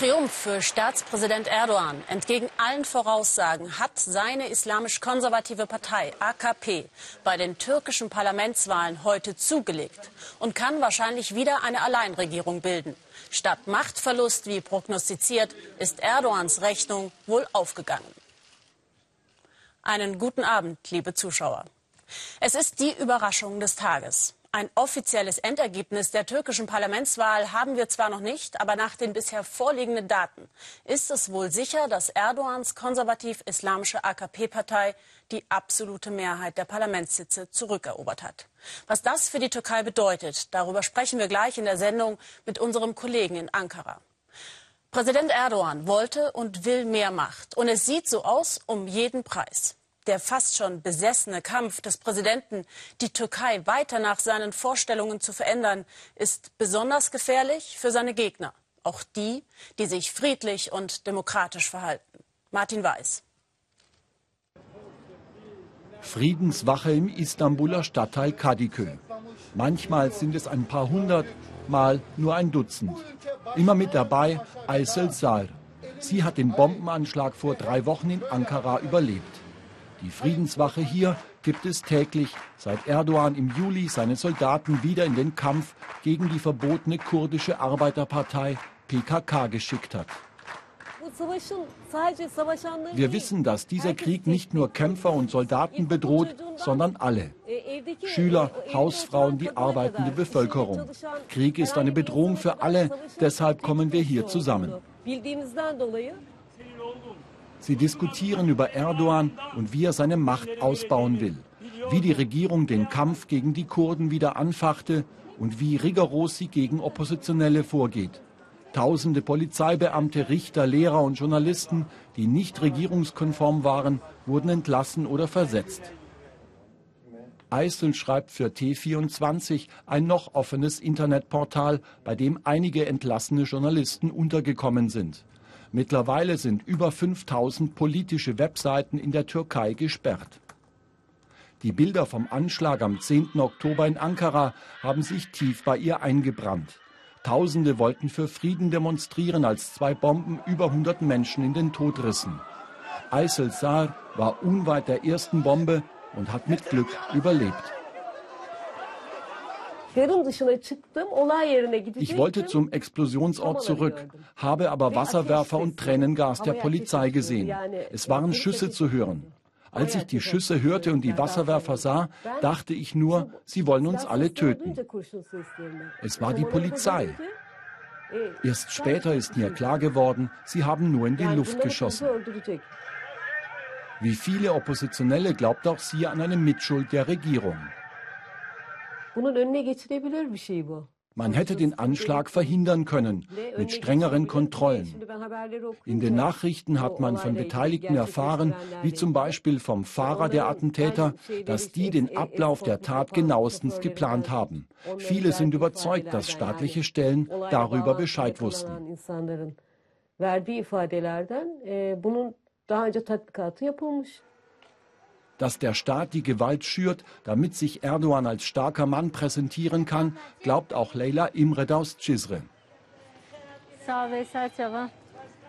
Triumph für Staatspräsident Erdogan. Entgegen allen Voraussagen hat seine islamisch-konservative Partei AKP bei den türkischen Parlamentswahlen heute zugelegt und kann wahrscheinlich wieder eine Alleinregierung bilden. Statt Machtverlust, wie prognostiziert, ist Erdogans Rechnung wohl aufgegangen. Einen guten Abend, liebe Zuschauer. Es ist die Überraschung des Tages. Ein offizielles Endergebnis der türkischen Parlamentswahl haben wir zwar noch nicht, aber nach den bisher vorliegenden Daten ist es wohl sicher, dass Erdogans konservativ-islamische AKP-Partei die absolute Mehrheit der Parlamentssitze zurückerobert hat. Was das für die Türkei bedeutet, darüber sprechen wir gleich in der Sendung mit unserem Kollegen in Ankara. Präsident Erdogan wollte und will mehr Macht. Und es sieht so aus, um jeden Preis der fast schon besessene Kampf des Präsidenten, die Türkei weiter nach seinen Vorstellungen zu verändern, ist besonders gefährlich für seine Gegner, auch die, die sich friedlich und demokratisch verhalten. Martin Weiß. Friedenswache im Istanbuler Stadtteil Kadıköy. Manchmal sind es ein paar hundert, mal nur ein Dutzend. Immer mit dabei Aysel Sar. Sie hat den Bombenanschlag vor drei Wochen in Ankara überlebt. Die Friedenswache hier gibt es täglich, seit Erdogan im Juli seine Soldaten wieder in den Kampf gegen die verbotene kurdische Arbeiterpartei PKK geschickt hat. Wir wissen, dass dieser Krieg nicht nur Kämpfer und Soldaten bedroht, sondern alle. Schüler, Hausfrauen, die arbeitende Bevölkerung. Krieg ist eine Bedrohung für alle, deshalb kommen wir hier zusammen. Sie diskutieren über Erdogan und wie er seine Macht ausbauen will, wie die Regierung den Kampf gegen die Kurden wieder anfachte und wie rigoros sie gegen Oppositionelle vorgeht. Tausende Polizeibeamte, Richter, Lehrer und Journalisten, die nicht regierungskonform waren, wurden entlassen oder versetzt. Eisel schreibt für T24 ein noch offenes Internetportal, bei dem einige entlassene Journalisten untergekommen sind. Mittlerweile sind über 5000 politische Webseiten in der Türkei gesperrt. Die Bilder vom Anschlag am 10. Oktober in Ankara haben sich tief bei ihr eingebrannt. Tausende wollten für Frieden demonstrieren, als zwei Bomben über 100 Menschen in den Tod rissen. Aysel Sar war unweit der ersten Bombe und hat mit Glück überlebt. Ich wollte zum Explosionsort zurück, habe aber Wasserwerfer und Tränengas der Polizei gesehen. Es waren Schüsse zu hören. Als ich die Schüsse hörte und die Wasserwerfer sah, dachte ich nur, sie wollen uns alle töten. Es war die Polizei. Erst später ist mir klar geworden, sie haben nur in die Luft geschossen. Wie viele Oppositionelle glaubt auch sie an eine Mitschuld der Regierung. Man hätte den Anschlag verhindern können mit strengeren Kontrollen. In den Nachrichten hat man von Beteiligten erfahren, wie zum Beispiel vom Fahrer der Attentäter, dass die den Ablauf der Tat genauestens geplant haben. Viele sind überzeugt, dass staatliche Stellen darüber Bescheid wussten. Dass der Staat die Gewalt schürt, damit sich Erdogan als starker Mann präsentieren kann, glaubt auch Leila Imred aus Cizre.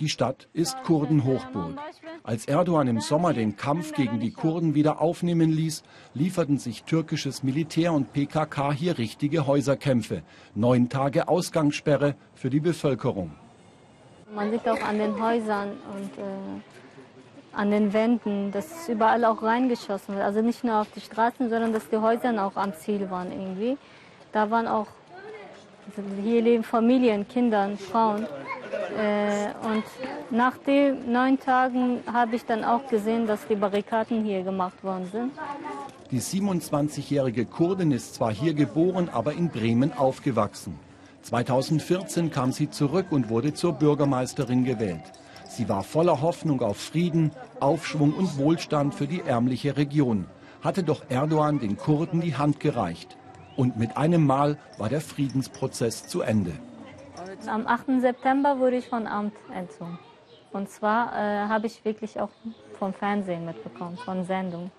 Die Stadt ist Kurdenhochburg. Als Erdogan im Sommer den Kampf gegen die Kurden wieder aufnehmen ließ, lieferten sich türkisches Militär und PKK hier richtige Häuserkämpfe. Neun Tage Ausgangssperre für die Bevölkerung. Man sieht auch an den Häusern und äh an den Wänden, dass überall auch reingeschossen wird. Also nicht nur auf die Straßen, sondern dass die Häuser auch am Ziel waren irgendwie. Da waren auch, also hier leben Familien, Kinder, Frauen. Äh, und nach den neun Tagen habe ich dann auch gesehen, dass die Barrikaden hier gemacht worden sind. Die 27-jährige Kurdin ist zwar hier geboren, aber in Bremen aufgewachsen. 2014 kam sie zurück und wurde zur Bürgermeisterin gewählt. Sie war voller Hoffnung auf Frieden, Aufschwung und Wohlstand für die ärmliche Region. Hatte doch Erdogan den Kurden die Hand gereicht. Und mit einem Mal war der Friedensprozess zu Ende. Am 8. September wurde ich von Amt entzogen. Und zwar äh, habe ich wirklich auch vom Fernsehen mitbekommen, von Sendungen.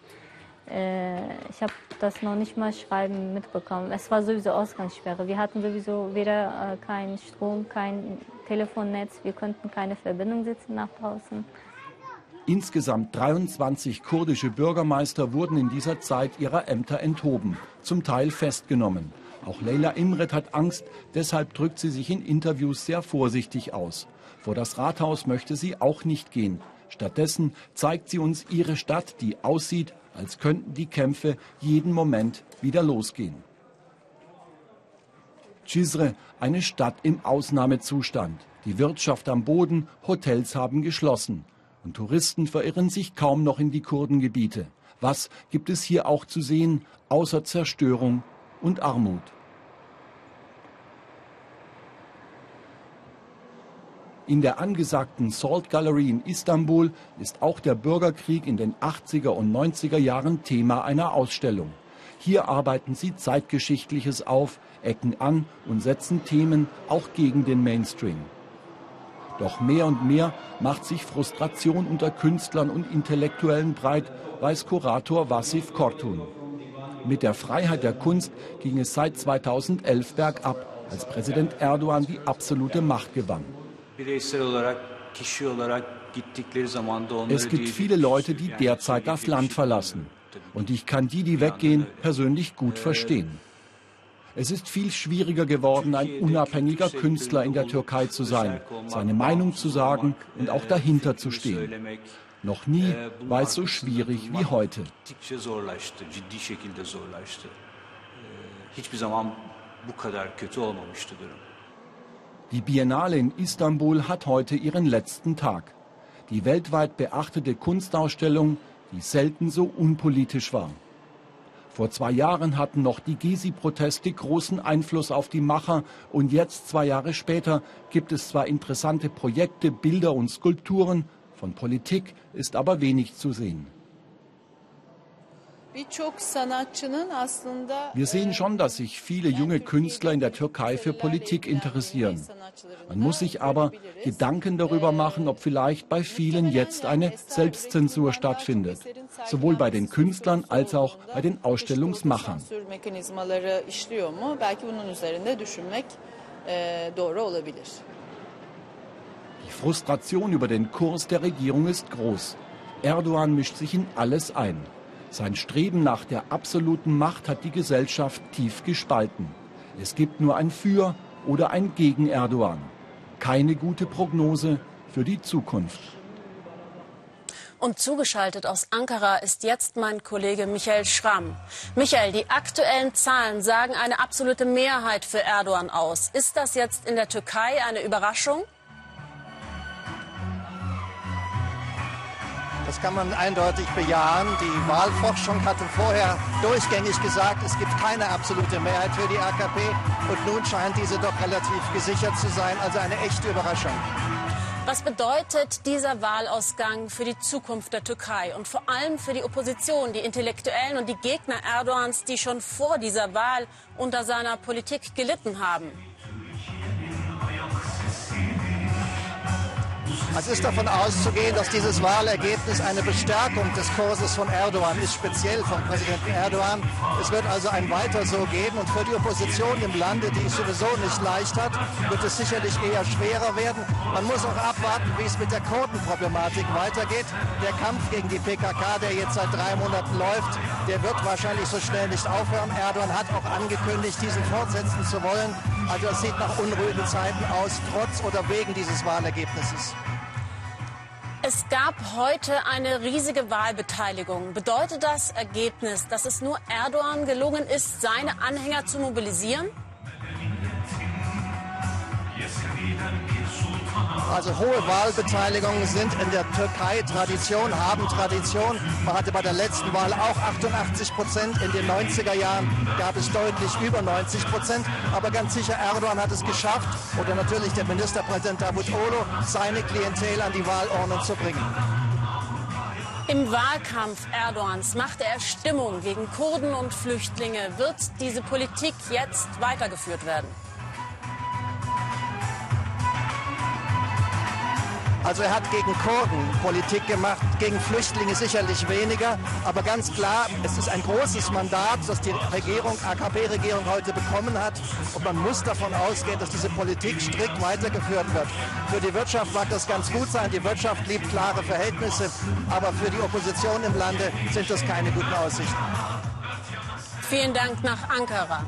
Äh, ich habe das noch nicht mal schreiben mitbekommen. Es war sowieso Ausgangssperre. Wir hatten sowieso weder äh, keinen Strom, kein Telefonnetz, wir konnten keine Verbindung setzen nach draußen. Insgesamt 23 kurdische Bürgermeister wurden in dieser Zeit ihrer Ämter enthoben, zum Teil festgenommen. Auch Leila Imret hat Angst, deshalb drückt sie sich in Interviews sehr vorsichtig aus. Vor das Rathaus möchte sie auch nicht gehen. Stattdessen zeigt sie uns ihre Stadt, die aussieht, als könnten die Kämpfe jeden Moment wieder losgehen. Cizre, eine Stadt im Ausnahmezustand. Die Wirtschaft am Boden, Hotels haben geschlossen. Und Touristen verirren sich kaum noch in die Kurdengebiete. Was gibt es hier auch zu sehen, außer Zerstörung und Armut? In der angesagten Salt Gallery in Istanbul ist auch der Bürgerkrieg in den 80er und 90er Jahren Thema einer Ausstellung. Hier arbeiten sie Zeitgeschichtliches auf, ecken an und setzen Themen auch gegen den Mainstream. Doch mehr und mehr macht sich Frustration unter Künstlern und Intellektuellen breit, weiß Kurator Wasif Kortun. Mit der Freiheit der Kunst ging es seit 2011 bergab, als Präsident Erdogan die absolute Macht gewann. Es gibt viele Leute, die derzeit das Land verlassen. Und ich kann die, die weggehen, persönlich gut verstehen. Es ist viel schwieriger geworden, ein unabhängiger Künstler in der Türkei zu sein, seine Meinung zu sagen und auch dahinter zu stehen. Noch nie war es so schwierig wie heute. Hiçbir zaman bu kadar kötü olmamıştı durum. Die Biennale in Istanbul hat heute ihren letzten Tag. Die weltweit beachtete Kunstausstellung, die selten so unpolitisch war. Vor zwei Jahren hatten noch die Gezi-Proteste großen Einfluss auf die Macher und jetzt, zwei Jahre später, gibt es zwar interessante Projekte, Bilder und Skulpturen, von Politik ist aber wenig zu sehen. Wir sehen schon, dass sich viele junge Künstler in der Türkei für Politik interessieren. Man muss sich aber Gedanken darüber machen, ob vielleicht bei vielen jetzt eine Selbstzensur stattfindet, sowohl bei den Künstlern als auch bei den Ausstellungsmachern. Die Frustration über den Kurs der Regierung ist groß. Erdogan mischt sich in alles ein. Sein Streben nach der absoluten Macht hat die Gesellschaft tief gespalten. Es gibt nur ein Für oder ein Gegen Erdogan. Keine gute Prognose für die Zukunft. Und zugeschaltet aus Ankara ist jetzt mein Kollege Michael Schramm. Michael, die aktuellen Zahlen sagen eine absolute Mehrheit für Erdogan aus. Ist das jetzt in der Türkei eine Überraschung? Das kann man eindeutig bejahen. Die Wahlforschung hatte vorher durchgängig gesagt, es gibt keine absolute Mehrheit für die AKP. Und nun scheint diese doch relativ gesichert zu sein. Also eine echte Überraschung. Was bedeutet dieser Wahlausgang für die Zukunft der Türkei und vor allem für die Opposition, die Intellektuellen und die Gegner Erdogans, die schon vor dieser Wahl unter seiner Politik gelitten haben? Es ist davon auszugehen, dass dieses Wahlergebnis eine Bestärkung des Kurses von Erdogan ist, speziell vom Präsidenten Erdogan. Es wird also ein Weiter so geben und für die Opposition im Lande, die es sowieso nicht leicht hat, wird es sicherlich eher schwerer werden. Man muss auch abwarten, wie es mit der Kurdenproblematik weitergeht. Der Kampf gegen die PKK, der jetzt seit drei Monaten läuft, der wird wahrscheinlich so schnell nicht aufhören. Erdogan hat auch angekündigt, diesen fortsetzen zu wollen. Also es sieht nach unruhigen Zeiten aus, trotz oder wegen dieses Wahlergebnisses. Es gab heute eine riesige Wahlbeteiligung. Bedeutet das Ergebnis, dass es nur Erdogan gelungen ist, seine Anhänger zu mobilisieren? Also hohe Wahlbeteiligungen sind in der Türkei Tradition, haben Tradition. Man hatte bei der letzten Wahl auch 88 Prozent. In den 90er Jahren gab es deutlich über 90 Prozent. Aber ganz sicher, Erdogan hat es geschafft, oder natürlich der Ministerpräsident Davutoglu, seine Klientel an die Wahlordnung zu bringen. Im Wahlkampf Erdogans machte er Stimmung gegen Kurden und Flüchtlinge. Wird diese Politik jetzt weitergeführt werden? Also er hat gegen Kurden Politik gemacht, gegen Flüchtlinge sicherlich weniger, aber ganz klar, es ist ein großes Mandat, das die Regierung, AKP-Regierung heute bekommen hat und man muss davon ausgehen, dass diese Politik strikt weitergeführt wird. Für die Wirtschaft mag das ganz gut sein, die Wirtschaft liebt klare Verhältnisse, aber für die Opposition im Lande sind das keine guten Aussichten. Vielen Dank nach Ankara.